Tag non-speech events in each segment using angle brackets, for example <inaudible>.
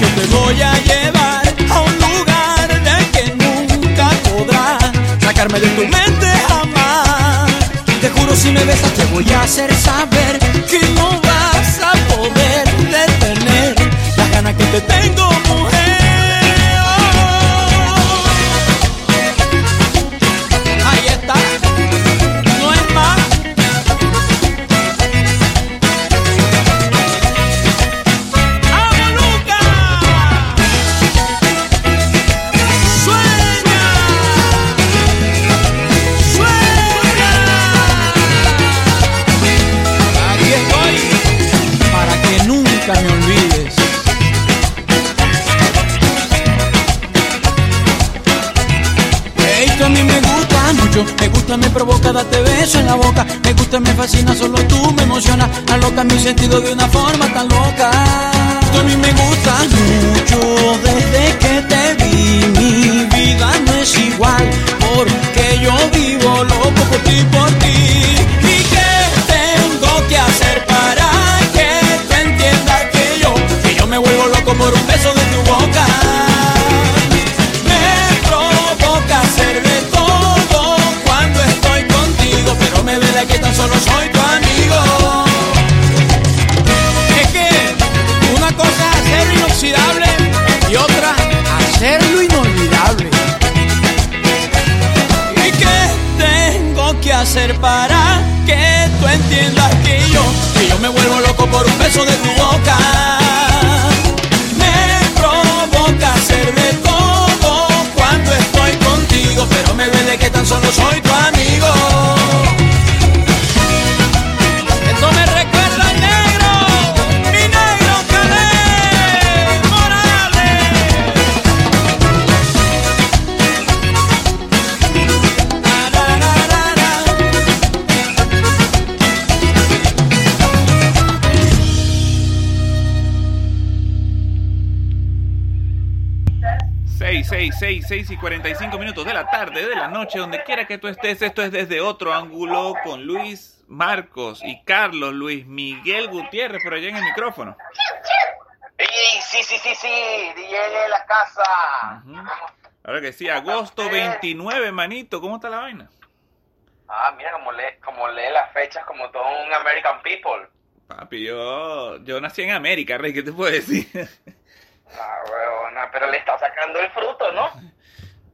yo te voy a llevar a un lugar de que nunca podrás sacarme de tu mente jamás. Te juro si me besas te voy a hacer saber en la boca, me gusta, me fascina, solo tú me emocionas, aloca mi sentido de una forma tan loca. Esto a mí me gusta mucho, 6 y 45 minutos de la tarde, de la noche, donde quiera que tú estés. Esto es desde otro ángulo con Luis Marcos y Carlos Luis Miguel Gutiérrez por allá en el micrófono. Sí, sí, sí, sí, DJ de la casa. Uh. Ahora que sí, agosto 29, manito, ¿cómo está la vaina? Ah, mira, como lee, como lee las fechas como todo un American people. Papi, yo, yo nací en América, Rey, ¿qué te puedo decir? Ah, huevona, pero le está sacando el fruto, ¿no? <laughs>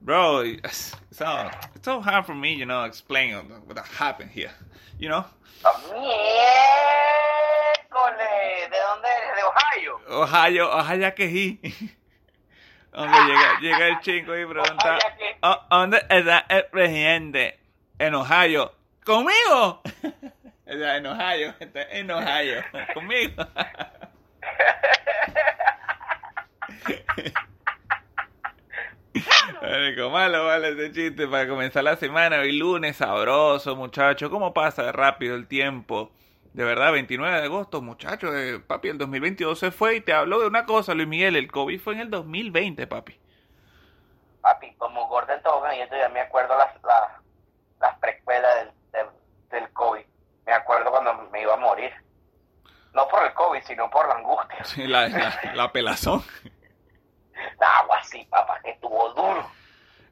Bro, it's <sighs> so, it's so hard for me, you know, explain what happened here, you know? Miércoles, ¿de dónde eres? ¿De Ohio? Ohio, Ohio que sí. <laughs> Donde llega, llega el chico y pregunta, Ohio que- "¿A- a ¿dónde está el presidente? En Ohio. ¿Conmigo? <laughs> Está en Ohio, está en Ohio. <laughs> ¿Conmigo? Malo vale ese chiste para comenzar la semana. Hoy lunes, sabroso, muchacho. ¿Cómo pasa rápido el tiempo? De verdad, 29 de agosto, muchacho. eh, papi, el 2022 se fue y te hablo de una cosa, Luis Miguel. El COVID fue en el 2020, papi. Papi, como Gordon Tobin, yo todavía me acuerdo las, las, las precuelas del, del, del COVID. Me acuerdo cuando me iba a morir. No por el COVID, sino por la angustia. Sí, la, la, la pelazón. <laughs> Agua así, papá, que estuvo duro.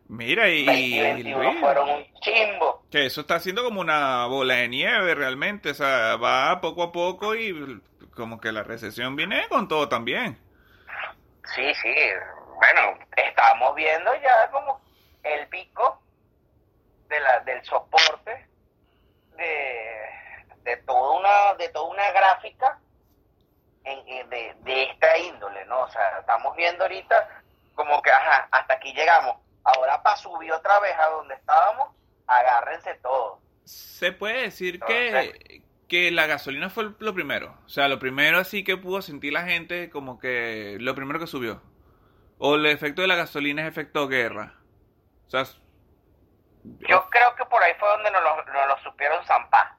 Mira, y, 20 y 21 Luis, fueron un chimbo. que eso está haciendo como una bola de nieve realmente. O sea, va poco a poco y como que la recesión viene con todo también. Sí, sí. Bueno, estamos viendo ya como el pico de la, del soporte de, de toda una de toda una gráfica en- en- de, de esta índole, ¿no? O sea, estamos viendo ahorita como que, ajá, hasta aquí llegamos. Ahora para subir otra vez a donde estábamos, agárrense todos. Se puede decir que, que la gasolina fue lo primero. O sea, lo primero así que pudo sentir la gente como que lo primero que subió. O el efecto de la gasolina es efecto guerra. O sea, Yo creo que por ahí fue donde nos lo, nos lo supieron zampar.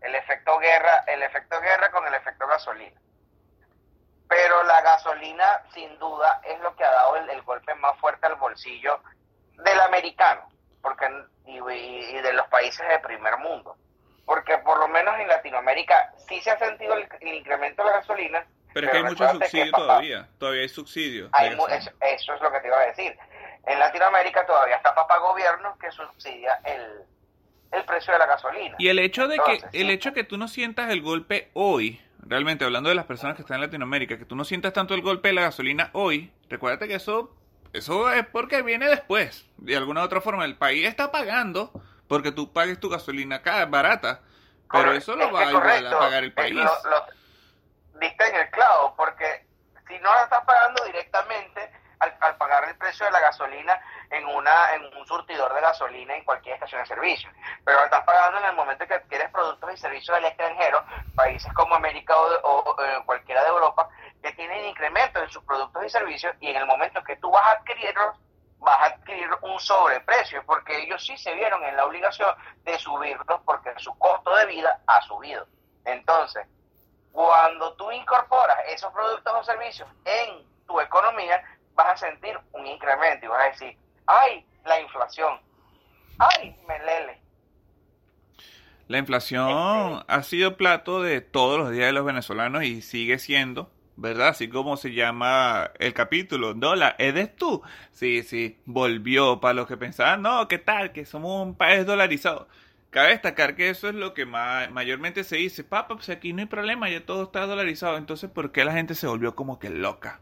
El efecto guerra, el efecto guerra con el efecto gasolina. Pero la gasolina, sin duda, es lo que ha dado el, el golpe más fuerte al bolsillo de la y, de los países de primer mundo. Porque por lo menos en Latinoamérica sí se ha sentido el, incremento de la gasolina. Pero es que hay mucho subsidio todavía, todavía hay subsidio. eso, es lo que te iba a decir. En Latinoamérica todavía está papá gobierno que subsidia el, el precio de la gasolina. Y el hecho de que el hecho que tú no sientas el golpe hoy, realmente hablando de las personas que están en Latinoamérica, que tú no sientas tanto el golpe de la gasolina hoy, recuérdate que eso eso es porque viene después. De alguna otra forma, el país está pagando porque tú pagues tu gasolina acá, barata. Pero eso lo va a pagar el país. Lo, diste en el clavo, porque si no lo estás pagando directamente al, pagar el precio de la gasolina en una en un surtidor de gasolina en cualquier estación de servicio, pero lo estás pagando en el momento que adquieres productos y servicios del extranjero, países como América o, o cualquiera de Europa, que tienen incremento en sus productos y servicios y en el momento que tú vas a adquirirlos, vas a adquirir un sobreprecio, porque ellos sí se vieron en la obligación de subirlos porque su costo de vida ha subido. Entonces, cuando tú incorporas esos productos o servicios en tu economía, vas a sentir un incremento y vas a decir, ay, la inflación, ay, melele. La inflación este ha sido plato de todos los días de los venezolanos y sigue siendo ¿verdad? Así como se llama el capítulo, ¿Dólar? ¿eres tú? Sí, sí, volvió para los que pensaban, no, ¿qué tal? Que somos un país dolarizado. Cabe destacar que eso es lo que mayormente se dice, papá, pues aquí no hay problema, ya todo está dolarizado. Entonces, ¿por qué la gente se volvió como que loca?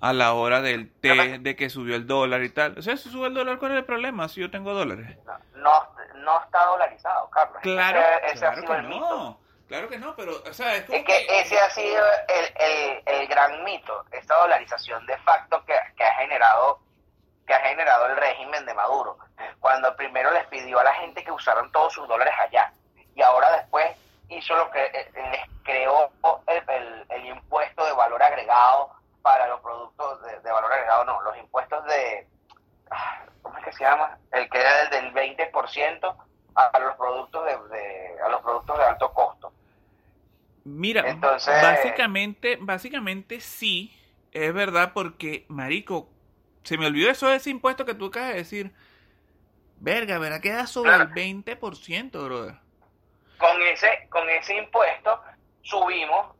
A la hora del té, de que subió el dólar y tal. O sea, si sube el dólar, ¿cuál es el problema? Si yo tengo dólares. No, no, está dolarizado, Carlos. Claro, claro que no. Claro que no, pero, o sea, es, como que, ese ha sido el, el, gran mito, esta dolarización de facto que, que, ha generado que ha generado el régimen de Maduro, cuando primero les pidió a la gente que usaran todos sus dólares allá, y ahora después hizo lo que eh, les creó el, el, impuesto de valor agregado para los productos de, valor agregado, no, los impuestos de, ah, ¿cómo es que se llama? El que era del, del 20% a los productos de, a los productos de alto costo. Mira, básicamente, básicamente sí, es verdad, porque, marico, se me olvidó eso de ese impuesto que tú acabas de decir. Verga, ¿verdad? Queda sobre el 20%, brother. Con ese, con ese impuesto subimos,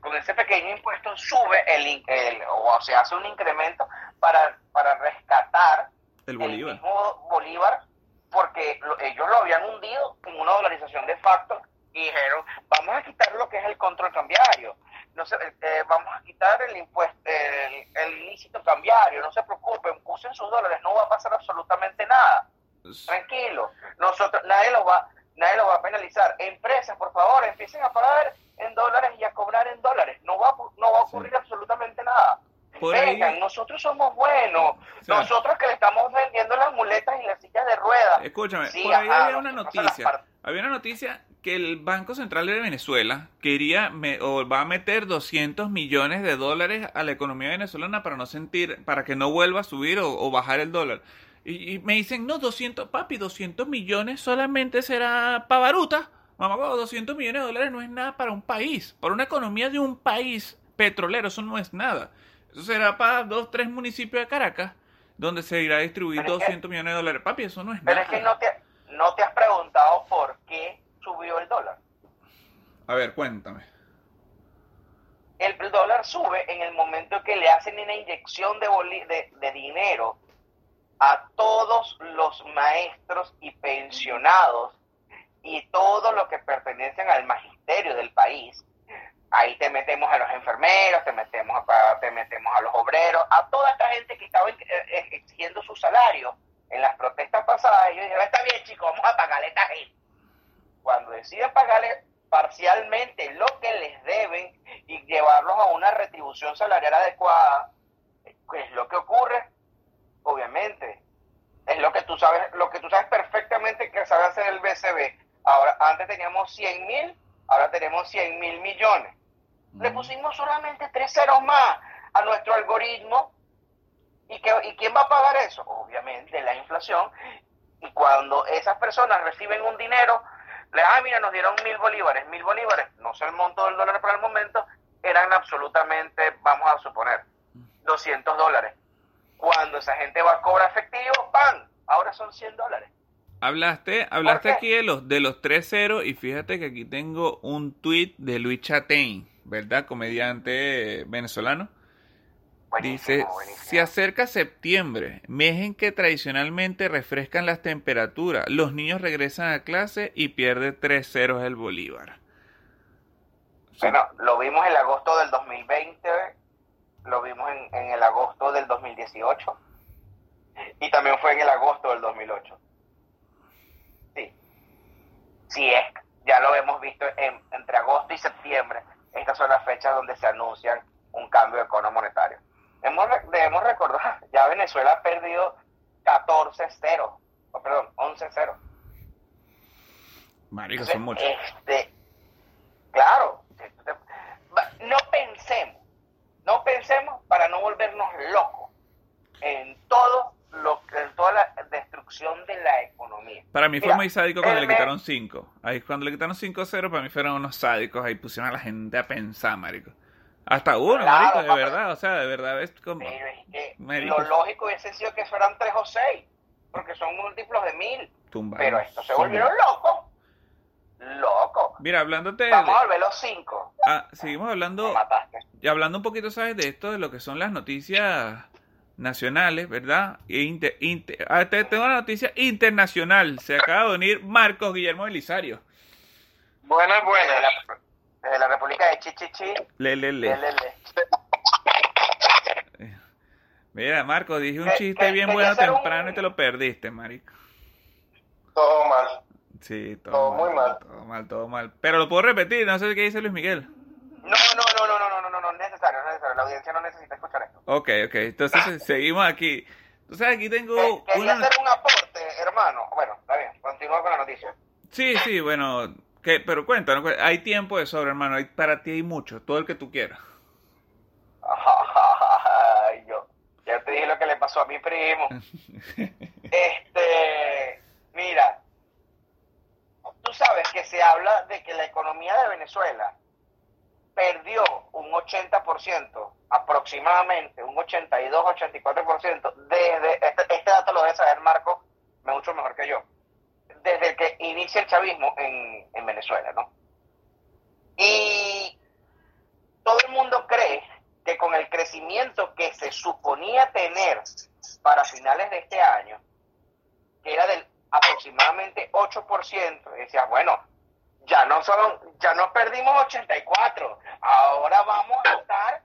con ese pequeño impuesto sube el, el, o se hace un incremento para, para rescatar el Bolívar. El mismo Bolívar porque ellos lo habían hundido en una dolarización de facto y dijeron, vamos a quitar lo que es el control cambiario, no se, eh, vamos a quitar el impuesto, el, ilícito cambiario, no se preocupen, usen sus dólares, no va a pasar absolutamente nada. Tranquilo, nosotros, nadie los va, nadie los va a penalizar. Empresas, por favor, empiecen a pagar en dólares y a cobrar en dólares. No va, no va a ocurrir absolutamente nada. Vengan, nosotros somos buenos. nosotros que le estamos vendiendo las muletas y las sillas de ruedas. Escúchame, por ahí había una noticia. Había una noticia que el Banco Central de Venezuela quería o va a meter 200 millones de dólares a la economía venezolana para no sentir, para que no vuelva a subir o, bajar el dólar. Y, me dicen, no, 200, papi, 200 millones solamente será para baruta. Mamá, 200 millones de dólares no es nada para un país. Para una economía de un país petrolero, eso no es nada. Eso será para dos, tres municipios de Caracas, donde se irá a distribuir 200 millones de dólares. Papi, eso no es nada. Pero es que no te, no te has preguntado por qué subió el dólar. A ver, cuéntame. El dólar sube en el momento que le hacen una inyección de, de, de dinero a todos los maestros y pensionados y todos los que pertenecen al magisterio del país ahí te metemos a los enfermeros, te metemos a, te metemos a los obreros, a toda esta gente que estaba eh, exigiendo su salario en las protestas pasadas. Y yo dije, está bien chicos, vamos a pagarle a esta gente. Cuando deciden pagarle parcialmente lo que les deben y llevarlos a una retribución salarial adecuada, ¿qué es lo que ocurre? Obviamente, es lo que tú sabes, lo que tú sabes perfectamente que sabe hacer el BCB. Ahora, antes teníamos 100 mil, ahora tenemos 100 mil millones le pusimos solamente tres ceros más a nuestro algoritmo. ¿Y, que, ¿Y quién va a pagar eso? Obviamente la inflación. Y cuando esas personas reciben un dinero, le ah, mira, nos dieron mil bolívares, mil bolívares, no sé el monto del dólar para el momento, eran absolutamente, vamos a suponer, 200 dólares. Cuando esa gente va a cobrar efectivo, ¡pam! Ahora son 100 dólares. Hablaste, hablaste qué? aquí de los de los 3-0 y fíjate que aquí tengo un tweet de Luis Chatein, ¿verdad? Comediante venezolano. Dice, Buenísimo, se acerca septiembre, mes en que tradicionalmente refrescan las temperaturas, los niños regresan a clase y pierde 3-0 el Bolívar. Bueno, lo vimos en el agosto del 2020, lo vimos en, en el agosto del 2018 y también fue en el agosto del 2008. Sí. Sí es, ya lo hemos visto en- entre agosto y septiembre. Estas son las fechas donde se anuncian un cambio de cono monetario. Hemos, debemos recordar, <laughs> ya Venezuela ha perdido 14-0, o perdón, 11-0. Marico, son muchos. Este, claro, no pensemos, no pensemos para no volvernos locos en todo lo en toda la destrucción de la economía. Para mí fue Mira, muy sádico cuando le quitaron 5. Ahí cuando le quitaron 5-0, para mí fueron unos sádicos. Ahí pusieron a la gente a pensar, marico. Hasta uno, Claro, marico, de papá. verdad. O sea, de verdad es como... Pero es que lo lógico hubiese sido que fueran tres o seis, porque son múltiplos de mil. tumbar. Pero estos se volvieron locos. Locos. Mira, hablándote de... Vamos a volver los cinco. Ah, seguimos Me hablando... mataste. Y hablando un poquito, ¿sabes? De esto, de lo que son las noticias nacionales, ¿verdad? E inter- inter- ah, te- tengo una noticia internacional. Se acaba de unir Marcos Guillermo Belisario. Buenas, buenas. Desde la República de Chichichi. Le, le, le. le, le. Mira, Marcos, dije un chiste bien bueno un- temprano y te lo perdiste, marico. Todo mal. Sí, todo, Todo muy mal. Todo mal, todo mal. Pero lo puedo repetir, no sé qué dice Luis Miguel. No, no, no, no, no, no, no, no, no, necesario, no necesario. La audiencia no necesita escuchar esto. Ok, ok, entonces seguimos aquí. Entonces aquí tengo Que- Quería una... hacer un aporte, hermano. Bueno, está bien, continúa con la noticia. Sí, sí, bueno, que, pero cuéntanos, cu- hay tiempo de sobra, hermano, hay, para ti hay mucho, todo el que tú quieras. Ay, yo. Ya te dije lo que le pasó a mi primo. <laughs> Este, mira, tú sabes que se habla de que la economía de Venezuela perdió un 80%, aproximadamente, un 82-84%, desde, este, este dato lo debe saber Marco, mucho mejor que yo, desde que inicia el chavismo en, en Venezuela, ¿no? Y todo el mundo cree que con el crecimiento que se suponía tener para finales de este año, que era del aproximadamente 8%, decía, bueno, ya no son, ya no perdimos 84, ahora vamos a estar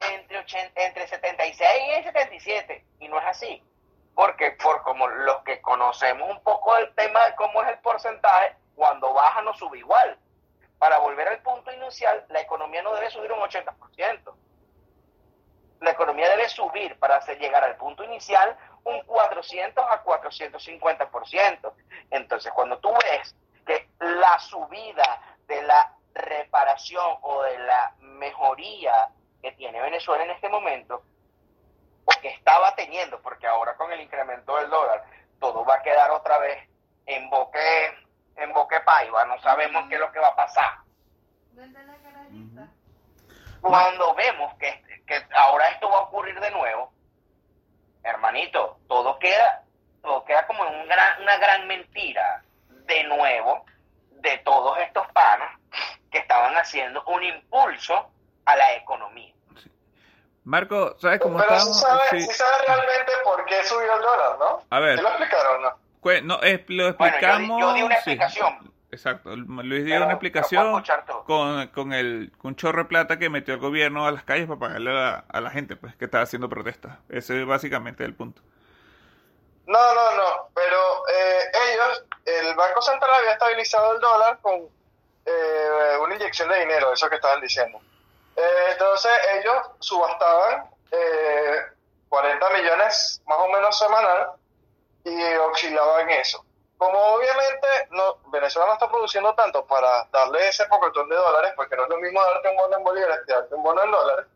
entre, 80 entre 76 y 77, y no es así, porque por como los que conocemos un poco del tema de cómo es el porcentaje, cuando baja no sube igual. Para volver al punto inicial, la economía no debe subir un 80%. La economía debe subir para hacer llegar al punto inicial un 400 a 450%. Entonces, cuando tú ves que la subida de la reparación o de la mejoría que tiene Venezuela en este momento, o que estaba teniendo, porque ahora con el incremento del dólar, todo va a quedar otra vez en boque, en boque paiva, no sabemos qué es lo que va a pasar. Cuando vemos que, que ahora esto va a ocurrir de nuevo, hermanito, todo queda, todo queda como en un gran, una gran mentira de nuevo de todos estos panas que estaban haciendo un impulso a la economía. Marco, ¿sabes cómo Pero estamos? sabes Sí. sí sabes realmente por qué subió el dólar, ¿no? A ver. ¿Sí lo explicaron o no? No, es- lo Bueno, yo di- explicamos. yo di una sí. explicación. Exacto, Luis dio Pero una explicación con, con el con un chorro de plata que metió el gobierno a las calles para pagarle a la, a la gente pues que estaba haciendo protestas. Ese es básicamente el punto. No, no, no. Pero eh, ellos, el Banco Central había estabilizado el dólar con eh, una inyección de dinero, eso que estaban diciendo. Eh, entonces ellos subastaban eh, 40 millones más o menos semanal y oscilaban eso. Como obviamente no, Venezuela no está produciendo tanto para darle ese pocotón de dólares, porque no es lo mismo darte un bono en bolívares que darte un bono en dólares,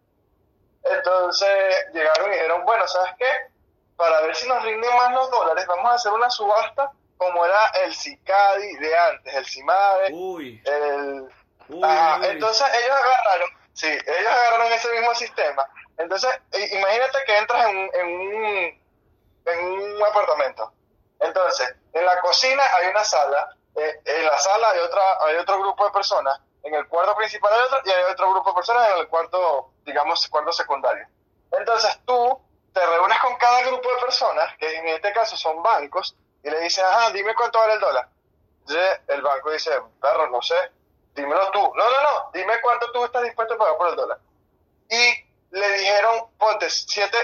entonces llegaron y dijeron, bueno, ¿sabes qué? Para ver si nos rinden más los dólares, vamos a hacer una subasta como era el CICADI de antes, el CIMADE, el... uy, Ajá, uy. entonces ellos agarraron, sí, ellos agarraron ese mismo sistema. Entonces, imagínate que entras en, en un, en un apartamento. Entonces, en la cocina hay una sala, eh, en la sala hay, otra, hay otro grupo de personas, en el cuarto principal hay otro y hay otro grupo de personas en el cuarto, digamos, cuarto secundario. Entonces tú te reúnes con cada grupo de personas, que en este caso son bancos, y le dices, ajá, dime cuánto vale el dólar. Entonces el banco dice, perro, no sé, dímelo tú. No, no, no, dime cuánto tú estás dispuesto a pagar por el dólar. Y le dijeron, ponte, 7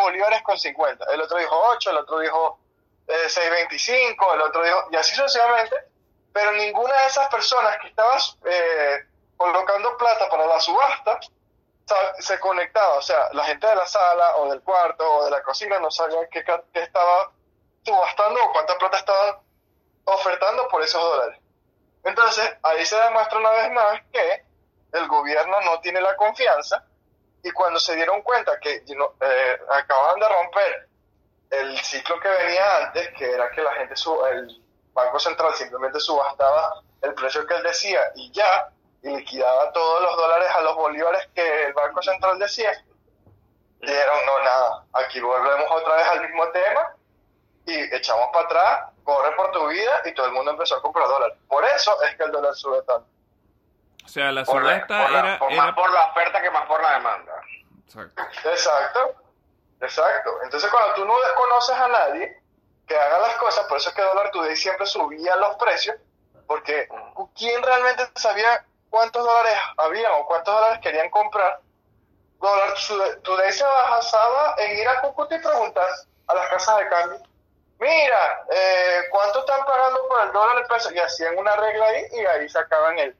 bolívares con 50. El otro dijo 8, el otro dijo eh, 6.25, el otro dijo, y así sucesivamente. Pero ninguna de esas personas que estaba eh, colocando plata para la subasta se conectaba. O sea, la gente de la sala o del cuarto o de la cocina no sabían qué, qué estaba subastando o cuánta plata estaba ofertando por esos dólares. Entonces, ahí se demuestra una vez más que el gobierno no tiene la confianza y cuando se dieron cuenta que eh, acababan de romper el ciclo que venía antes, que era que la gente, sub, el Banco Central simplemente subastaba el precio que él decía y ya, y liquidaba todos los dólares a los bolívares que el Banco Central decía, dijeron, no, nada, aquí volvemos otra vez al mismo tema y echamos para atrás, corre por tu vida y todo el mundo empezó a comprar dólares. Por eso es que el dólar sube tanto. O sea, la subasta era, Más por la oferta que más por la demanda. Exacto. Exacto. Exacto. Entonces, cuando tú no desconoces a nadie que haga las cosas, por eso es que Dólar Today siempre subía los precios, porque ¿quién realmente sabía cuántos dólares había o cuántos dólares querían comprar? Dólar Today se basaba en ir a Cúcuta y preguntar a las casas de cambio. Mira, eh, ¿cuánto están pagando por el dólar el peso? Y hacían una regla ahí y ahí sacaban el,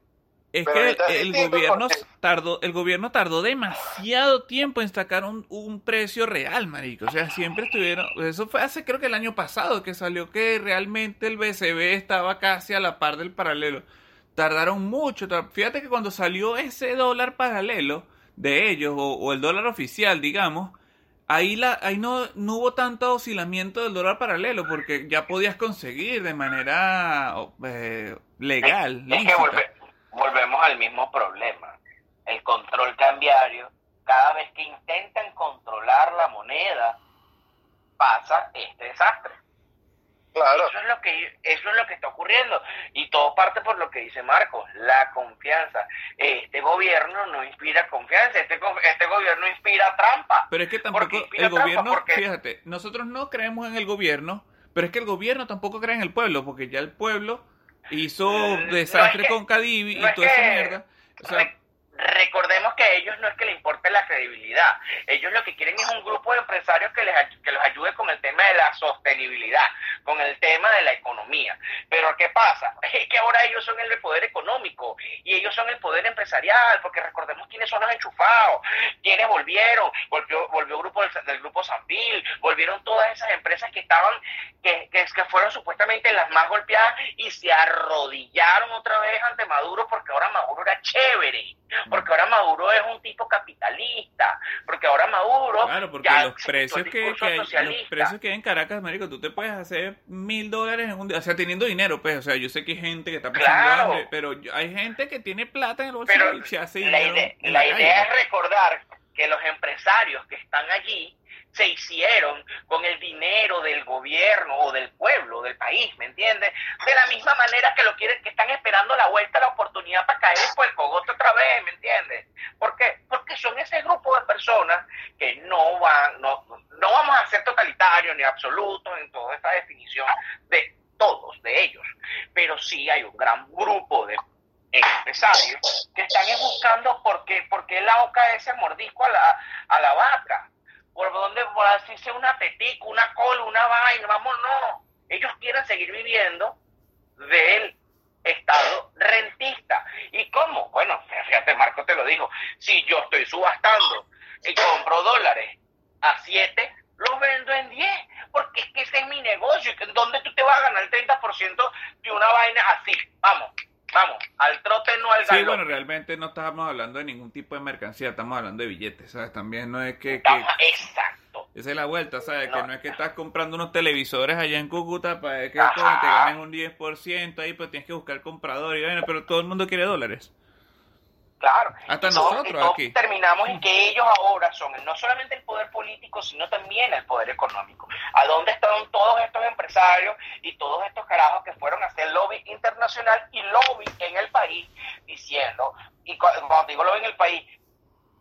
es que el, gobierno tardó, el gobierno tardó demasiado tiempo en sacar un, un, precio real, marico. O sea, siempre estuvieron, eso fue hace creo que el año pasado que salió que realmente el BCB estaba casi a la par del paralelo. Tardaron mucho. Fíjate que cuando salió ese dólar paralelo de ellos, o, el dólar oficial, digamos, ahí la, ahí no, no hubo tanto oscilamiento del dólar paralelo, porque ya podías conseguir de manera eh, legal volvemos al mismo problema. El control cambiario, cada vez que intentan controlar la moneda, pasa este desastre. Claro. Eso es lo que eso es lo que está ocurriendo y todo parte por lo que dice Marcos, la confianza. Este gobierno no inspira confianza, este este gobierno inspira trampa. Pero es que tampoco el gobierno, fíjate, nosotros no creemos en el gobierno, pero es que el gobierno tampoco cree en el pueblo, porque ya el pueblo hizo desastre con Cadivi y toda esa mierda. Recordemos que a ellos no es que les importe la credibilidad. Ellos lo que quieren es un grupo de empresarios que, les, que los ayude con el tema de la sostenibilidad, con el tema de la economía. Pero ¿qué pasa? <laughs> Es que ahora ellos son el poder económico y ellos son el poder empresarial, porque recordemos quiénes son los enchufados, quiénes volvieron, volvió, volvió grupo del, del grupo Sanvil, volvieron todas esas empresas que estaban, que, que, que fueron supuestamente las más golpeadas y se arrodillaron otra vez ante Maduro porque ahora Maduro era chévere, porque ahora Maduro es un tipo capitalista, porque ahora Maduro... Claro, porque los precios que, que hay, los precios que hay en Caracas, Marico, tú te puedes hacer mil dólares en un día, o sea, teniendo dinero, pues, o sea, yo sé que hay gente que está pasando pero hay gente que tiene plata en el bolsillo y se hace La, la idea es recordar que los empresarios que están allí se hicieron con el dinero del gobierno o del pueblo, del país, ¿me entiendes? De la misma manera que lo quieren, que están esperando la vuelta, la oportunidad para caer por el cogote otra vez, ¿me entiendes? ¿Por qué? Porque son ese grupo de personas que no van, no, no vamos a ser totalitarios ni absolutos en toda esta definición de todos de ellos, pero sí hay un gran grupo de empresarios que están buscando por qué, por qué la oca ese mordisco a la, a la vaca, por dónde, por sea una tetica, una cola, una vaina, vamos, no. Ellos quieren seguir viviendo del Estado rentista. ¿Y cómo? Bueno, fíjate, Marco te lo dijo, si yo estoy subastando y compro dólares a 7, los vendo en 10, porque es que ese es mi negocio, ¿dónde tú te vas a ganar el 30% de una vaina así? Vamos, Vamos, al trote no al gallo. Sí, bueno, realmente no estamos hablando de ningún tipo de mercancía, estamos hablando de billetes, ¿sabes? También no es que... Exacto. Esa es la vuelta, ¿sabes? Que no es que estás comprando unos televisores allá en Cúcuta para que te ganen un 10% ahí, pero tienes que buscar comprador y bueno, pero todo el mundo quiere dólares. Claro. Hasta Y todos- nosotros y todos aquí. terminamos en que ellos ahora son no solamente el poder político, sino también el poder económico. ¿A dónde están todos estos empresarios y todos estos carajos que fueron a hacer lobby internacional y lobby en el país diciendo, y cu- cuando digo lobby en el país,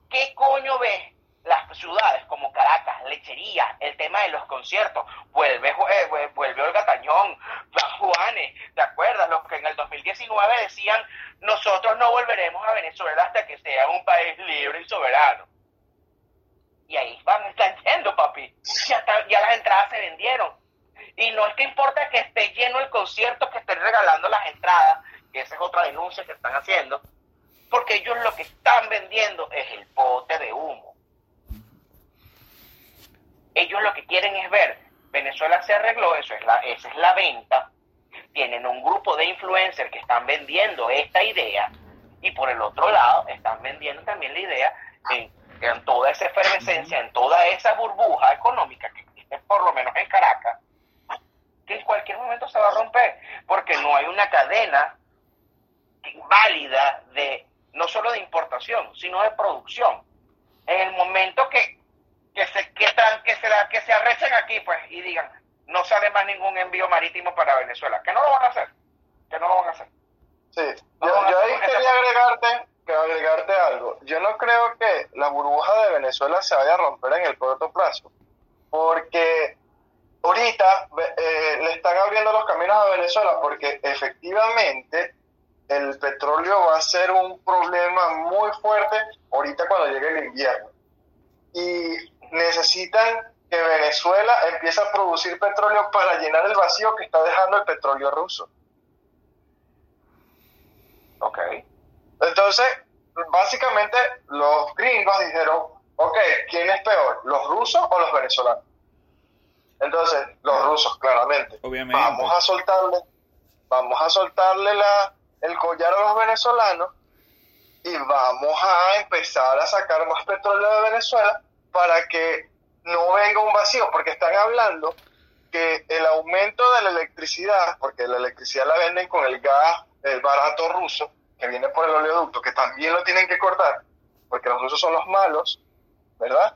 ¿qué coño ves? Las ciudades como Caracas, Lechería, el tema de los conciertos, vuelve, eh, vuel- vuelve Olga Tañón, Juan Juanes, ¿te acuerdas? Los que en el 2019 decían, nosotros no volveremos a Venezuela hasta que sea un país libre y soberano. Y ahí van, están yendo, papi. Ya, ya las entradas se vendieron. Y no es que importa que esté lleno el concierto, que estén regalando las entradas, que esa es otra denuncia que están haciendo, porque ellos lo que están vendiendo es el pote de humo. Ellos lo que quieren es ver, Venezuela se arregló, eso es la, esa es la venta, tienen un grupo de influencers que están vendiendo esta idea y por el otro lado están vendiendo también la idea en, en toda esa efervescencia, en toda esa burbuja económica que existe por lo menos en Caracas, que en cualquier momento se va a romper, porque no hay una cadena válida de no solo de importación, sino de producción. En el momento que, que se que, tan- que se la- que se arrechen aquí pues y digan no ningún envío marítimo para Venezuela, que no lo van a hacer, que no lo van a hacer. Sí, Vamos yo, yo ahí quería agregarte, que agregarte algo. Yo no creo que la burbuja de Venezuela se vaya a romper en el corto plazo, porque ahorita eh, le están abriendo los caminos a Venezuela, porque efectivamente el petróleo va a ser un problema muy fuerte ahorita cuando llegue el invierno. Y necesitan que Venezuela empiece a producir petróleo para llenar el vacío que está dejando el petróleo ruso. Ok. Entonces, básicamente los gringos dijeron, ok, ¿quién es peor, los rusos o los venezolanos? Entonces, los rusos, claramente. Obviamente. Vamos a soltarle, vamos a soltarle la, el collar a los venezolanos y vamos a empezar a sacar más petróleo de Venezuela para que no venga un vacío, porque están hablando que el aumento de la electricidad, porque la electricidad la venden con el gas, el barato ruso, que viene por el oleoducto, que también lo tienen que cortar, porque los rusos son los malos, ¿verdad?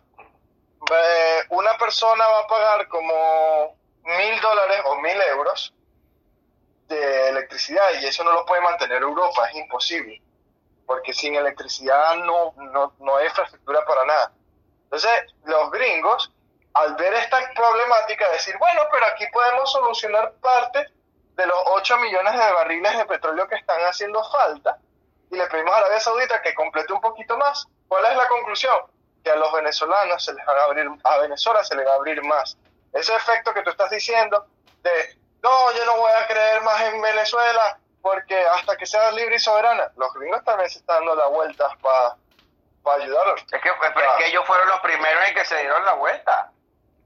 Eh, una persona va a pagar como mil dólares o mil euros de electricidad y eso no lo puede mantener Europa, es imposible, porque sin electricidad no, no, no hay infraestructura para nada. Entonces, los gringos, al ver esta problemática, decir, bueno, pero aquí podemos solucionar parte de los 8 millones de barriles de petróleo que están haciendo falta y le pedimos a Arabia Saudita que complete un poquito más. ¿Cuál es la conclusión? Que a los venezolanos se les va a abrir, a Venezuela se les va a abrir más. Ese efecto que tú estás diciendo de, no, yo no voy a creer más en Venezuela porque hasta que sea libre y soberana, los gringos también se están dando la vuelta para ayudarlos. Es que, pero es que ellos fueron los primeros en que se dieron la vuelta.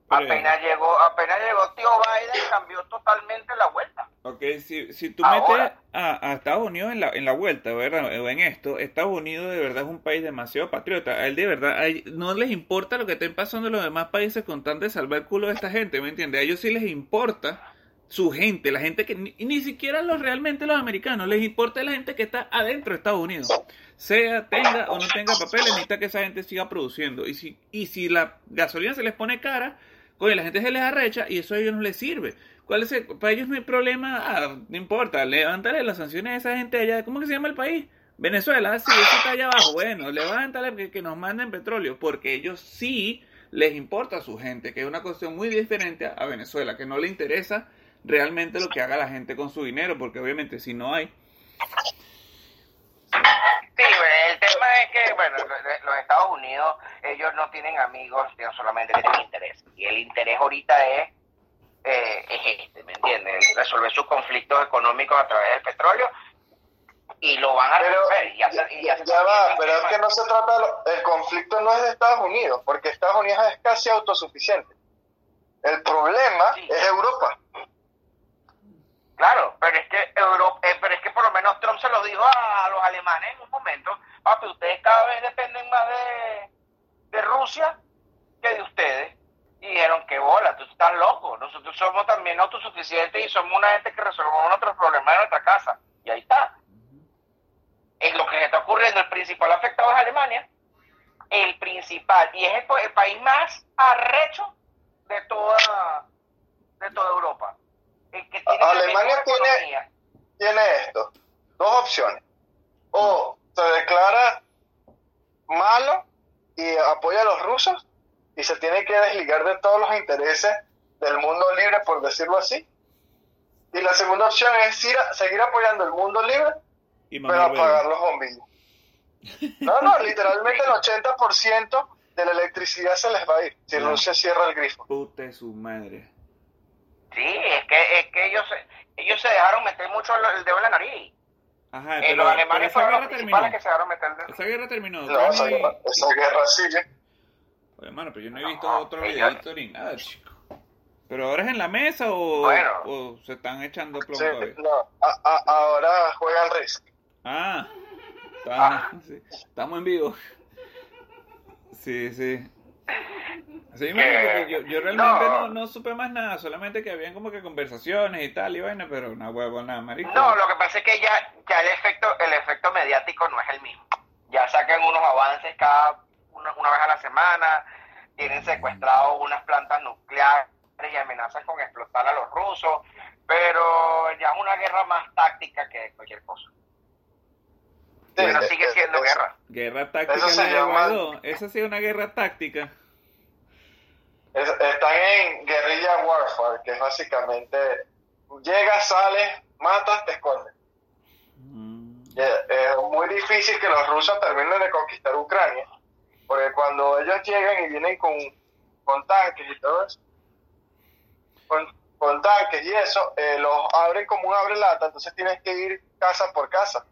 Apenas llegó, apenas llegó tío Biden, cambió totalmente la vuelta. Ok, si, si tú Ahora. metes a, a Estados Unidos en la, en la vuelta, ¿verdad? O en esto, Estados Unidos de verdad es un país demasiado patriota. A él de verdad, a él no les importa lo que estén pasando en los demás países con tal de salvar el culo de esta gente, ¿me entiendes? A ellos sí les importa su gente, la gente que ni, ni siquiera los realmente los americanos, les importa la gente que está adentro de Estados Unidos. Sea, tenga o no tenga papeles, necesita que esa gente siga produciendo. Y si, y si la gasolina se les pone cara, Oye, la gente se les arrecha y eso a ellos no les sirve. ¿Cuál es el- para ellos no hay problema, ah, no importa, levántale las sanciones a esa gente allá. ¿Cómo que se llama el país? Venezuela, sí, eso está allá abajo. Bueno, levántale que, que nos manden petróleo, porque ellos sí les importa a su gente, que es una cuestión muy diferente a Venezuela, que no le interesa realmente lo que haga la gente con su dinero, porque obviamente si no hay, Sí, el tema es que, bueno, lo- lo- los Estados Unidos, ellos no tienen amigos, sino solamente tienen interés. Y el interés ahorita es, eh, es este, ¿me entiendes? Resolver sus conflictos económicos a través del petróleo y lo van a Pero resolver. Y hacer- y hacer- ya va, pero es que no se trata, el conflicto no es de Estados Unidos, porque Estados Unidos es casi autosuficiente. El problema Sí. es Europa. Claro, pero es que Europa, eh, pero es que por lo menos Trump se lo dijo a, los alemanes en un momento, papi, ustedes cada vez dependen más de, de Rusia que de ustedes. Y dijeron, qué bola, tú estás loco, nosotros somos también autosuficientes y somos una gente que resolvemos nuestros problemas en nuestra casa. Y ahí está. Es lo que está ocurriendo el principal afectado es Alemania, el principal, y es el, el país más arrecho de toda, de toda Europa. El que tiene la Alemania tiene- tiene esto, dos opciones. O se declara malo y apoya a los rusos y se tiene que desligar de todos los intereses del mundo libre, por decirlo así. Y la segunda opción es ir a- seguir apoyando el mundo libre, Y pero apagar los bombillos. No, no, <laughs> literalmente el 80% de la electricidad se les va a ir si. Rusia cierra el grifo. Puta su madre. Sí, es que, es que ellos, se- ellos se dejaron meter mucho el, el dedo en la nariz. Ajá, Eh, pero, los pero alemanes esa fueron los guerra terminó. que se dejaron meter el dedo. Esa guerra terminó. No, esa guerra, esa guerra sigue. Oye, mano, pero yo no he visto No, otro videito ni nada, chico. ¿Pero ahora es en la mesa o, Bueno. o se están echando plomo Sí, todavía? no, a- a- ahora juegan Risk. Ah, está- sí, estamos en vivo. Sí, sí. Sí, yo, yo realmente no. No. No, supe más nada, solamente que habían como que conversaciones y tal y vaina, pero una huevo nada, marico. No, lo que pasa es que ya, ya el efecto, el efecto mediático no es el mismo. Ya sacan unos avances cada una, una vez a la semana, tienen secuestrado unas plantas nucleares y amenazan con explotar a los rusos, pero ya es una guerra más táctica que cualquier cosa. Sí, pero sigue siendo guerra. Guerra táctica Eso se llama-. Esa sí es una guerra táctica. Es- están en guerrilla warfare, que es básicamente llegas, sales, matas, te escondes. Mm, Eh, Es muy difícil que los rusos terminen de conquistar Ucrania, porque cuando ellos llegan y vienen con, con tanques y todo eso, con, con tanques y eso, eh, los abren como un abre lata, entonces tienes que ir casa por casa.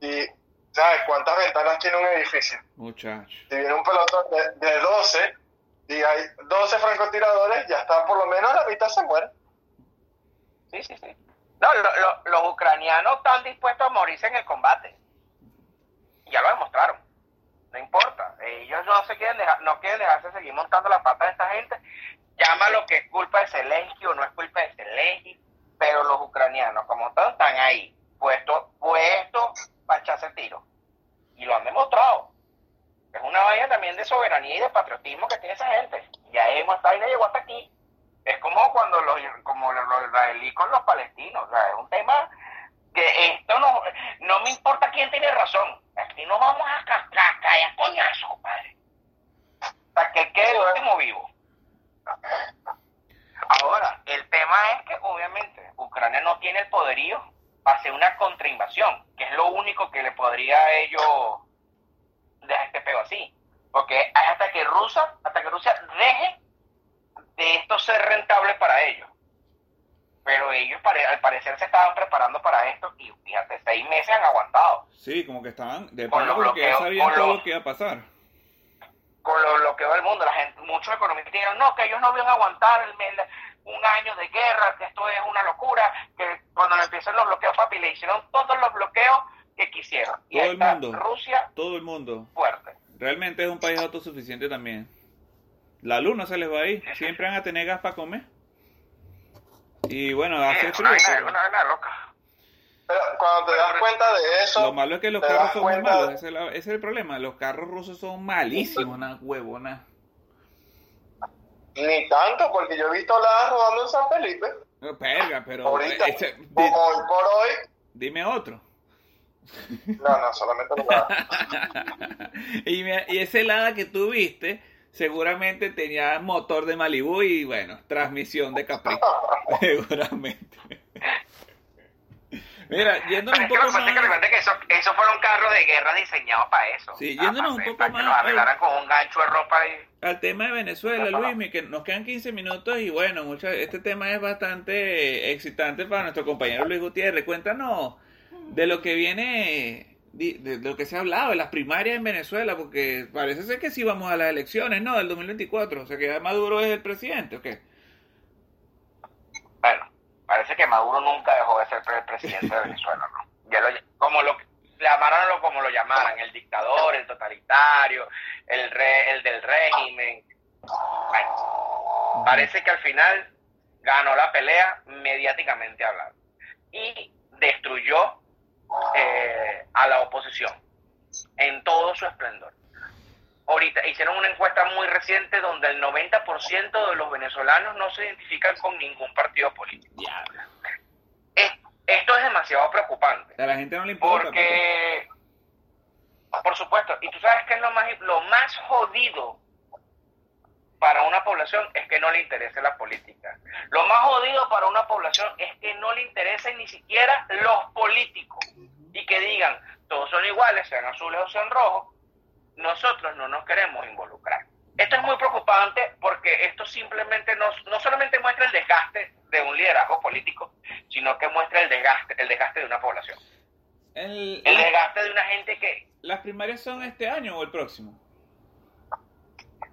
Y, ¿sabes cuántas ventanas tiene un edificio? Muchacho. si viene un pelotón de, de 12 y hay 12 francotiradores, ya está por lo menos la mitad se muere. Sí, sí, sí. No, lo- lo- los ucranianos están dispuestos a morirse en el combate. Ya lo demostraron. No importa. Ellos no se quieren dejar, no quieren dejarse seguir montando la pata de esta gente. Llámalo que es culpa de Zelensky o no es culpa de Zelensky. Pero los ucranianos, como todos, están ahí, puestos puestos para echarse tiro. Y lo han demostrado. Es una vaina también de soberanía y de patriotismo que tiene esa gente. Ya hemos, vaina llegó hasta aquí. Es como cuando los, como los, israelíes con los palestinos. Es un tema que esto no, no me importa quién tiene razón. Aquí nos vamos a cascar, callar coñazo, compadre. Hasta que quede el último vivo. Ahora, el tema es que obviamente Ucrania no tiene el poderío para hacer una contrainvasión, que es lo único que le podría a ellos dejar este pego así. Porque es hasta que Rusia, hasta que Rusia deje de esto ser rentable para ellos. Pero ellos al parecer se estaban preparando para esto y fíjate, seis meses han aguantado. Sí, como que estaban de Con los porque ya bloqueos, sabían todo los- lo que iba a pasar. con lo bloqueo del mundo. La gente, muchos economistas dijeron, no, que ellos no van a aguantar el- el- un año de guerra, que esto es una locura, que cuando le empiezan los bloqueos, papi, le hicieron todos los bloqueos que quisieron. Y Todo el mundo. Rusia Todo el mundo. fuerte. Realmente es un país autosuficiente también. La luna se les va a ir. Siempre van a tener gas para comer. Y bueno, hace frío. una pero una vaina loca. Pero cuando te das cuenta de eso, Lo malo es que los carros son muy malos. Ese es, la- ese es el problema. Los carros rusos son malísimos, una huevona. ni tanto, porque yo he visto la rodando en San Felipe. No, Perga, pero. Ahorita, ese- di- hoy por hoy, dime otro. no, no, solamente la <laughs> y, me- y ese helada que tú viste, seguramente tenía motor de Malibu y bueno, transmisión de Capri. <laughs> seguramente. Mira, yéndonos un que poco que que más. que eso, esos fueron carros de guerra diseñados para eso. Sí, yéndonos un poco para que más, arreglaran con un gancho de ropa y... al tema de Venezuela. Luis, que nos quedan 15 minutos y bueno, mucha, este tema es bastante excitante para nuestro compañero Luis Gutiérrez. Cuéntanos de lo que viene, de, lo que se ha hablado de las primarias en Venezuela, porque parece ser que sí vamos a las elecciones, ¿no? Del 2024, o sea que ya Maduro es el presidente, ¿o qué? Bueno, parece que Maduro nunca dejó de ser pre- presidente de Venezuela, ¿no? Ya lo, como lo llamaron como lo llamaran, el dictador, el totalitario, el re, el del régimen. Bueno, parece que al final ganó la pelea mediáticamente hablando y destruyó eh, a la oposición. en todo su esplendor. Ahorita hicieron una encuesta muy reciente donde el 90% de los venezolanos no se identifican con ningún partido político. Es- esto es demasiado preocupante. A la gente no le importa. Porque, por supuesto, y tú sabes que es lo más, lo más jodido para una población es que no le interese la política. Lo más jodido para una población es que no le interesen ni siquiera los políticos y que digan, todos son iguales, sean azules o sean rojos, nosotros no nos queremos involucrar. Esto es muy preocupante porque esto simplemente no, no solamente muestra el desgaste de un liderazgo político, sino que muestra el desgaste, el desgaste de una población. El- desgaste de una gente que ¿Las primarias son este año o el próximo?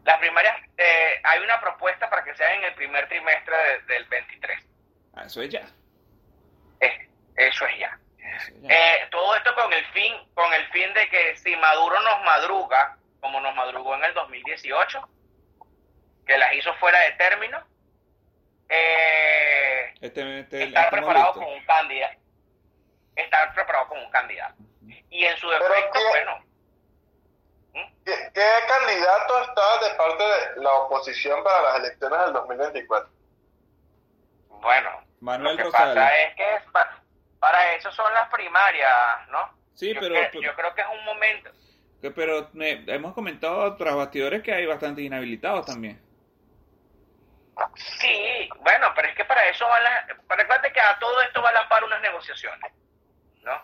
Las primarias, eh, hay una propuesta para que sea en el primer trimestre de- del 23. Ah, eso es ya. Eh, eso es ya. Eso es ya. Eh, todo esto con el fin, con el fin de que si Maduro nos madruga, como nos madrugó en el 2018, que las hizo fuera de término, eh, Este, este, estar estamos preparado listos. con un candidato, estar preparado con un candidato. Y en su defecto, bueno, ¿Qué, qué candidato está de parte de la oposición para las elecciones del 2024? bueno, Manuel lo que Rosales. pasa es que es pa- para eso son las primarias, ¿no? Sí, yo, pero, cre- yo creo que es un momento. que- pero me- hemos comentado tras bastidores que hay bastantes inhabilitados también. Sí, bueno, pero es que para eso van las... Para recuerda que a todo esto va a par unas negociaciones, ¿no?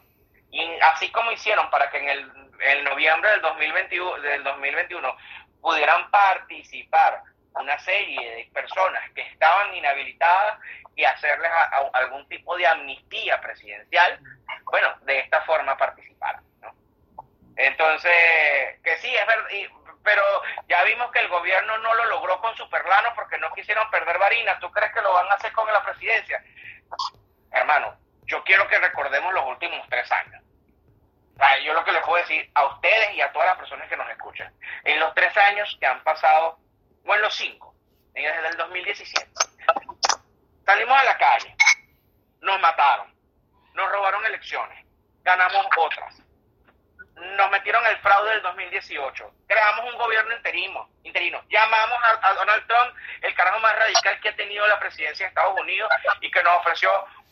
Y así como hicieron para que en el, el noviembre del 2021, del 2021 pudieran participar una serie de personas que estaban inhabilitadas y hacerles a- algún tipo de amnistía presidencial, bueno, de esta forma participaran, ¿no? Entonces, que sí, es verdad, pero ya vimos que el gobierno no lo logró con Superlano porque no quisieron perder Varina. ¿Tú crees que lo van a hacer con la presidencia? Hermano, yo quiero que recordemos los últimos tres años. Yo lo que les puedo decir a ustedes y a todas las personas que nos escuchan, en los tres años que han pasado, o en los cinco, desde el 2017, salimos a la calle, nos mataron, nos robaron elecciones, ganamos otras, nos metieron el fraude del 2018, creamos un gobierno interino, llamamos a Donald Trump, el carajo más radical que ha tenido la presidencia de Estados Unidos y que nos ofreció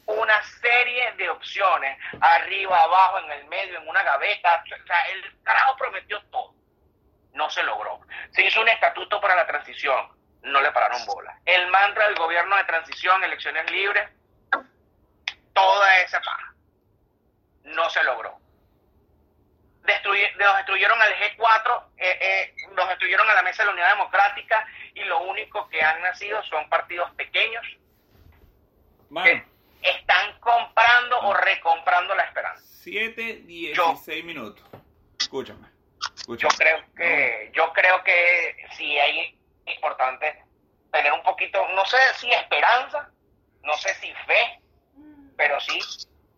una serie de opciones, arriba, abajo, en el medio, en una gaveta, o sea, el carajo prometió todo, no se logró. Se hizo un estatuto para la transición, no le pararon bola. El mantra del gobierno de transición, elecciones libres, toda esa paja, no se logró destruye- nos destruyeron al G4, eh, eh, nos destruyeron a la Mesa de la Unidad Democrática y lo único que han nacido son partidos pequeños que están comprando o recomprando la esperanza. 7, 16 minutos. Escúchame. Yo creo que, yo creo que sí hay importante tener un poquito, no sé si esperanza, no sé si fe, pero sí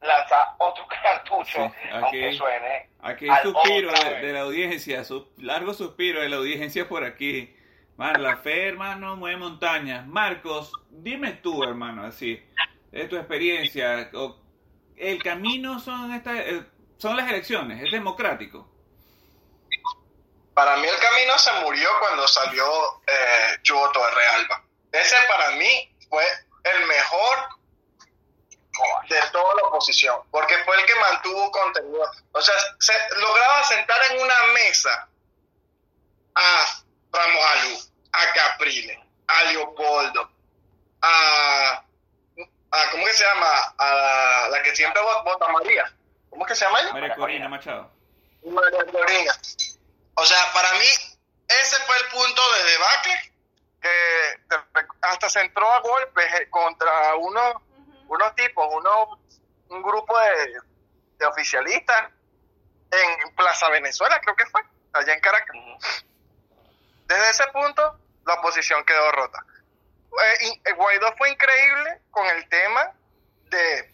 lanzar otro <laughs> cartucho, Sí, aquí- aunque suene Aquí al suspiro de, de la audiencia, su- largo suspiro de la audiencia por aquí. Man, la fe, hermano, mueve montañas. Marcos, dime tú, hermano, así, de tu experiencia, el camino son estas, eh, son las elecciones, es democrático. Para mí el camino se murió cuando salió eh, Chubo Torre Alba. Ese para mí fue el mejor de toda la oposición, porque fue el que mantuvo contenido. O sea, se lograba sentar en una mesa a Ramos Alú, a Caprile, a Leopoldo, a, a ¿cómo que se llama? A la, la que siempre vota, vota María. ¿Cómo que se llama ella? María Corina Machado. María Corina. O sea, para mí, ese fue el punto de debacle que hasta se entró a golpes eh, contra unos, unos tipos, unos, un grupo de, de oficialistas en Plaza Venezuela, creo que fue, allá en Caracas. Desde ese punto, la oposición quedó rota. Eh, eh, Guaidó fue increíble con el tema de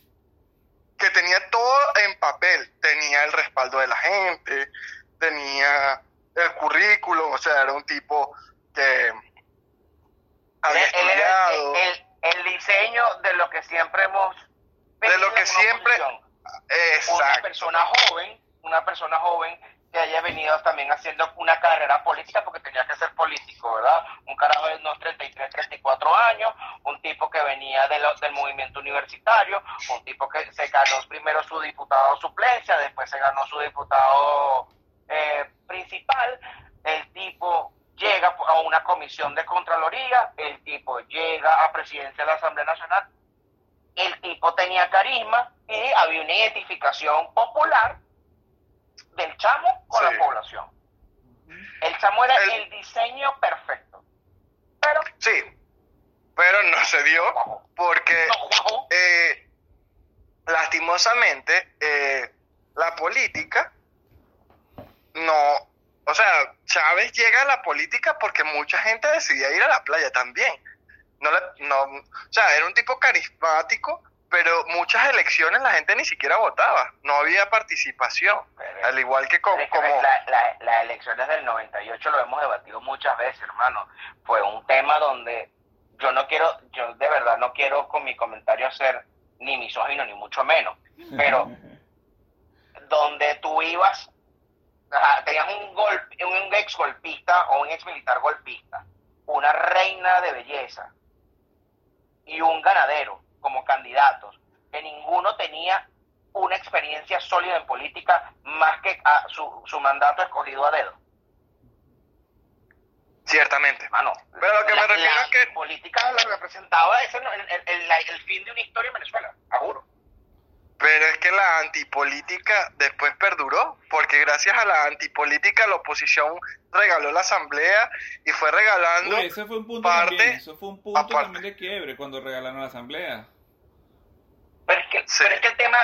que tenía todo en papel, tenía el respaldo de la gente, tenía el currículum, o sea, era un tipo que había el, estudiado. el- el diseño de lo que siempre hemos De lo que una siempre- una Exacto. persona joven una persona joven que haya venido también haciendo una carrera política porque tenía que ser político, ¿verdad? Un carajo de unos 33, 34 años, un tipo que venía de del movimiento universitario, un tipo que se ganó primero su diputado suplencia, después se ganó su diputado eh, principal, el tipo llega a una comisión de Contraloría, el tipo llega a presidencia de la Asamblea Nacional, el tipo tenía carisma y había una identificación popular del chamo con la población. El chamo era el, diseño perfecto. Pero, sí, pero no se dio porque eh, lastimosamente eh, la política no, o sea, Chávez llega a la política porque mucha gente decidía ir a la playa también. No, le, no, o sea, era un tipo carismático, pero muchas elecciones la gente ni siquiera votaba, no había participación, al igual que como... las elecciones del 98 lo hemos debatido muchas veces, hermano, fue un tema donde yo no quiero, yo de verdad no quiero con mi comentario ser ni misógino ni mucho menos, pero <laughs> donde tú ibas, tenías un, golpe, un ex golpista o un ex militar golpista, una reina de belleza y un ganadero como candidatos, que ninguno tenía una experiencia sólida en política más que a su, su mandato escogido a dedo. Ciertamente. Mano, pero lo que me refiero es que... política lo representaba ese, el, el, fin de una historia en Venezuela, seguro. Pero es que la antipolítica después perduró, porque gracias a la antipolítica la oposición regaló la asamblea y fue regalando ese fue un punto también, eso fue un punto también de quiebre cuando regalaron la asamblea. Pero es que, pero es que el tema,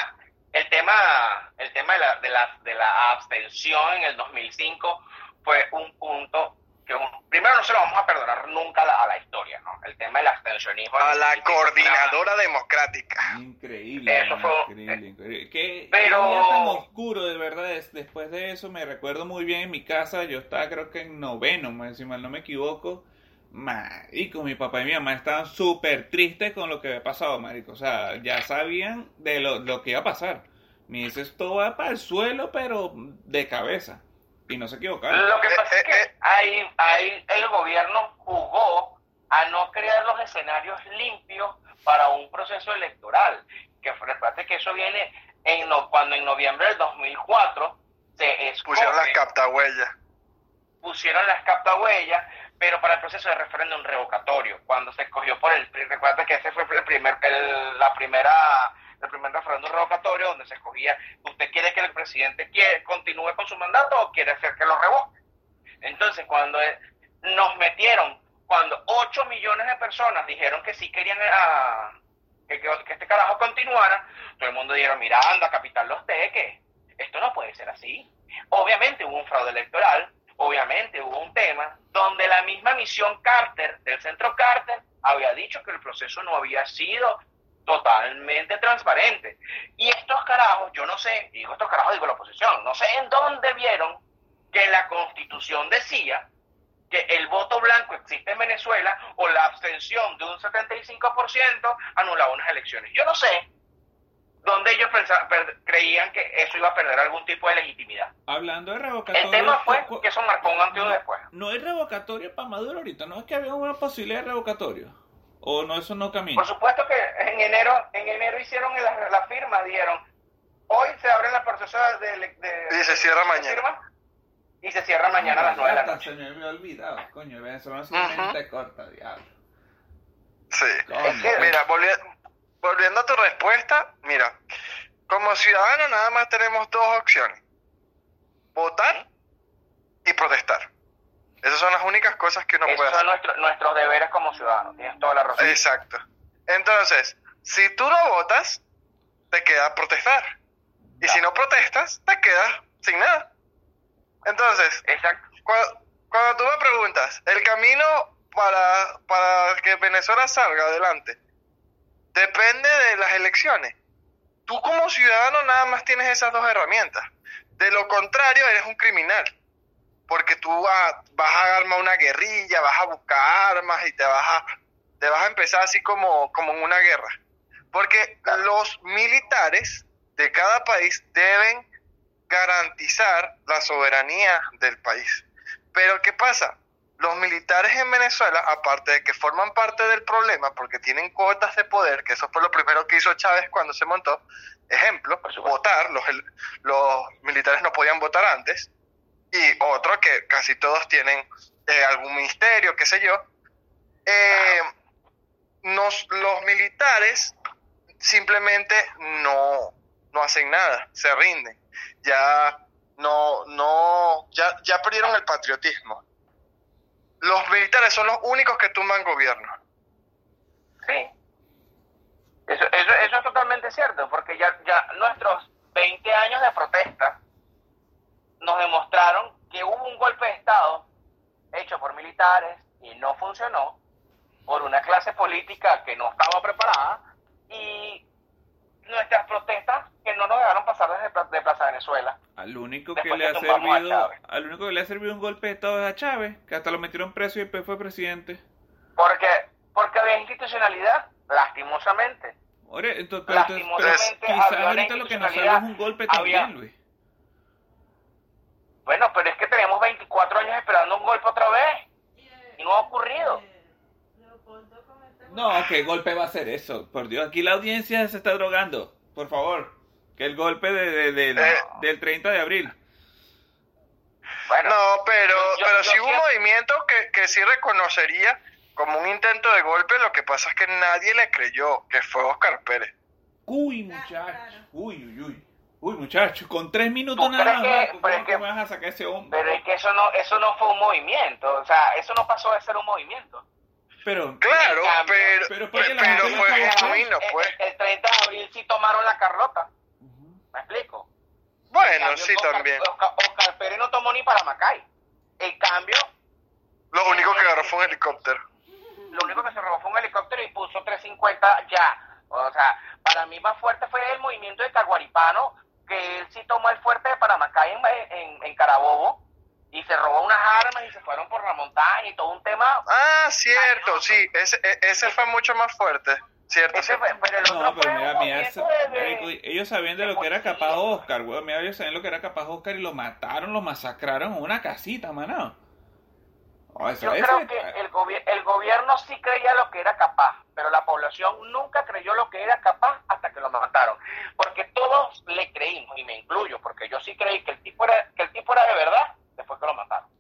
el tema, el tema de la, de la, de la abstención en el 2005 fue un punto que primero no se lo vamos a perdonar nunca a la, historia, ¿no? El tema del abstencionismo. A la coordinadora democrática. Increíble. Eso fue, increíble, increíble. ¿Qué, pero... tan oscuro, de verdad. Después de eso me recuerdo muy bien en mi casa, yo estaba creo que en noveno, si mal no me equivoco Marico, mi papá y mi mamá estaban súper tristes con lo que había pasado, marico. O sea, ya sabían de lo, que iba a pasar. Me dice, esto va para el suelo, pero de cabeza. Y no se equivocaron. Lo que pasa es que ahí, ahí el gobierno jugó a no crear los escenarios limpios para un proceso electoral. Que recuerda que eso viene en cuando en noviembre del 2004 se escoge, pusieron las captahuellas. Pusieron las captahuellas pero para el proceso de referéndum revocatorio, cuando se escogió por el, recuerda que ese fue el primer, el, la primera, el primer referéndum revocatorio donde se escogía, ¿usted quiere que el presidente quiere, continúe con su mandato o quiere hacer que lo revoque? Entonces, cuando nos metieron, cuando 8 millones de personas dijeron que sí querían que, que, este carajo continuara, todo el mundo dijeron, mira, anda, capital los teques, esto no puede ser así. Obviamente hubo un fraude electoral, obviamente hubo un tema donde la misma misión Carter del centro Carter había dicho que el proceso no había sido totalmente transparente. Y estos carajos, yo no sé, digo estos carajos, digo la oposición, no sé en dónde vieron que la constitución decía que el voto blanco existe en Venezuela o la abstención de un 75% anulaba unas elecciones. Yo no sé donde ellos pensaban, creían que eso iba a perder algún tipo de legitimidad. Hablando de revocatorio... El tema fue que eso marcó un antes y después. No hay revocatorio para Maduro ahorita, no es que había una posibilidad de revocatorio. ¿O no, eso no camina? Por supuesto que en enero en enero hicieron la, firma, dieron, hoy se abre la proceso de... y se cierra mañana. y se cierra mañana a las 9 de la noche. Se me había olvidado, coño, Venezuela simplemente corta, diablo. Sí. Mira, volví, volviendo a tu respuesta, mira, como ciudadano nada más tenemos dos opciones. Votar y protestar. Esas son las únicas cosas que uno puede hacer. Esos son nuestros deberes como ciudadanos, tienes toda la razón. Exacto. Entonces, si tú no votas, te queda protestar. Y si no protestas, te quedas sin nada. Entonces, Exacto. Cuando, cuando tú me preguntas, el camino para, para que Venezuela salga adelante, Depende de las elecciones. Tú como ciudadano nada más tienes esas dos herramientas. De lo contrario, eres un criminal. Porque tú vas, a armar una guerrilla, vas a buscar armas y te vas a, te vas a empezar así como, como en una guerra. Porque los militares de cada país deben garantizar la soberanía del país. Pero ¿qué pasa? Los militares en Venezuela, aparte de que forman parte del problema porque tienen cuotas de poder, que eso fue lo primero que hizo Chávez cuando se montó, ejemplo, votar, los, los militares no podían votar antes, y otro que casi todos tienen eh, algún ministerio, qué sé yo, eh, nos, los militares simplemente no, no hacen nada, se rinden. Ya no, no, ya, ya perdieron el patriotismo. Los militares son los únicos que tumban gobierno. Sí. Eso, eso, es totalmente cierto, porque ya, ya nuestros 20 años de protesta nos demostraron que hubo un golpe de Estado hecho por militares y no funcionó, por una clase política que no estaba preparada y nuestras protestas que no nos dejaron pasar desde de Plaza Venezuela. Al único que le ha servido, al único que le ha servido un golpe de estado es a Chávez, que hasta lo metieron preso y después fue presidente. Porque porque había institucionalidad, lastimosamente. entonces, lastimosamente quizás ahorita lo que nos salva es un golpe también, Luis. Bueno, pero es que tenemos 24 años esperando un golpe otra vez y no ha ocurrido. No, ¿qué golpe va a ser eso? Por Dios, aquí la audiencia se está drogando. Por favor, que el golpe de, de, eh. del 30 de abril. Bueno, no, pero, pero sí hubo un movimiento que, que sí reconocería como un intento de golpe, lo que pasa es que nadie le creyó que fue Oscar Pérez. Uy, muchacho, uy, uy, uy. Uy, muchacho, con tres minutos nada más, ¿cómo que, vas a sacar ese hombre? Pero es que eso no, eso no fue un movimiento, o sea, eso no pasó de ser un movimiento. Pero, claro, pero, pero, fue genuino, pues. El, 30 de abril sí tomaron la Carlota. ¿Me explico? Bueno, sí, también. Oscar, Pérez no tomó ni para Macay. El cambio. Lo único que agarró fue un helicóptero. Lo único que se robó fue un helicóptero y puso 350 ya. O sea, para mí más fuerte fue el movimiento de Caguaripano, que él sí tomó el fuerte de Paramacay en, en, en Carabobo y se robó unas armas y se fueron por la montaña y todo un tema. Ah, cierto, sí, ese, e, ese fue mucho más fuerte. Cierto, ese Fue, pero el no, pero mira, mira, de... ellos sabían de lo que era capaz Oscar, güey. Mira, ellos sabían lo que era capaz Oscar y lo mataron, lo masacraron en una casita, mano. Yo creo que el, el gobierno sí creía lo que era capaz, pero la población nunca creyó lo que era capaz hasta que lo mataron. Porque todos le creímos, y me incluyo, porque yo sí creí que el tipo era, que el tipo era de verdad después que lo mataron.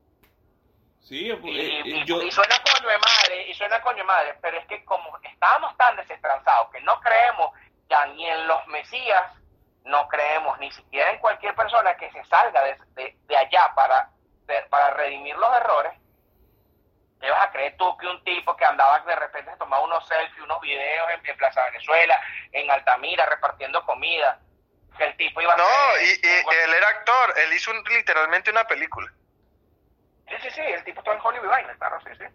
Sí, y, eh, eh, yo... y, suena coño de madre, y suena coño de madre, pero es que como estábamos tan desesperanzados que no creemos ya ni en los Mesías, no creemos ni siquiera en cualquier persona que se salga de, de, allá para, para redimir los errores, ¿Qué vas a creer tú que un tipo que andaba de repente se tomaba unos selfies, unos videos en, Plaza Venezuela, en Altamira, repartiendo comida, que el tipo iba a No, y, él era actor, él hizo literalmente una película. Sí, sí, sí, el tipo está en Hollywood, claro, sí, sí.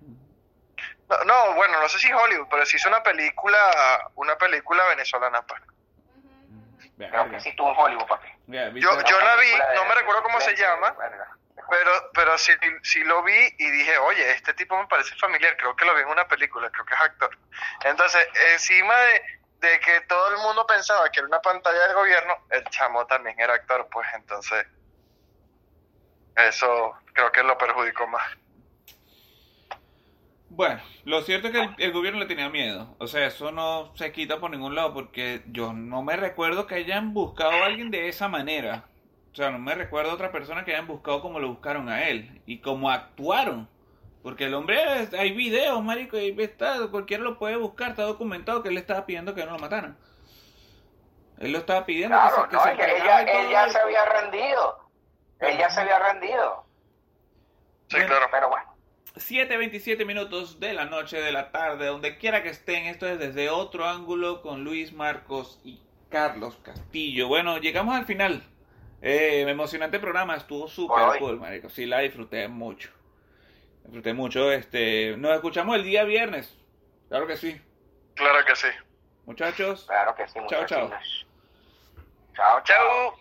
No, no, bueno, no sé si Hollywood, pero sí hizo una película, una película venezolana, pues. Creo que sí estuvo en Hollywood, papi. yo, yo la vi, no me recuerdo cómo se llama, pero, pero sí, sí lo vi y dije, oye, este tipo me parece familiar, creo que lo vi en una película, creo que es actor. Entonces, encima de, de que todo el mundo pensaba que era una pantalla del gobierno, el chamo también era actor, pues entonces eso creo que lo perjudicó más. Bueno, lo cierto es que el, gobierno le tenía miedo. O sea, eso no se quita por ningún lado porque yo no me recuerdo que hayan buscado a alguien de esa manera. O sea, no me recuerdo a otra persona que hayan buscado como lo buscaron a él y como actuaron. Porque el hombre, hay videos, marico, y está, cualquiera lo puede buscar, está documentado que él estaba pidiendo que no lo mataran. Él lo estaba pidiendo claro, que, se, no, que ella, ella se había rendido. Ella se había rendido. Sí, claro. Pero bueno. 7.27 minutos de la noche, de la tarde, donde quiera que estén. Esto es desde otro ángulo con Luis Marcos y Carlos Castillo. Bueno, llegamos al final. Eh, emocionante programa, estuvo súper cool, marico. Sí, la disfruté mucho. Disfruté mucho. Este, nos escuchamos el día viernes. Claro que sí. Claro que sí. Muchachos. Claro que sí, Chao, chao. Chao, chao.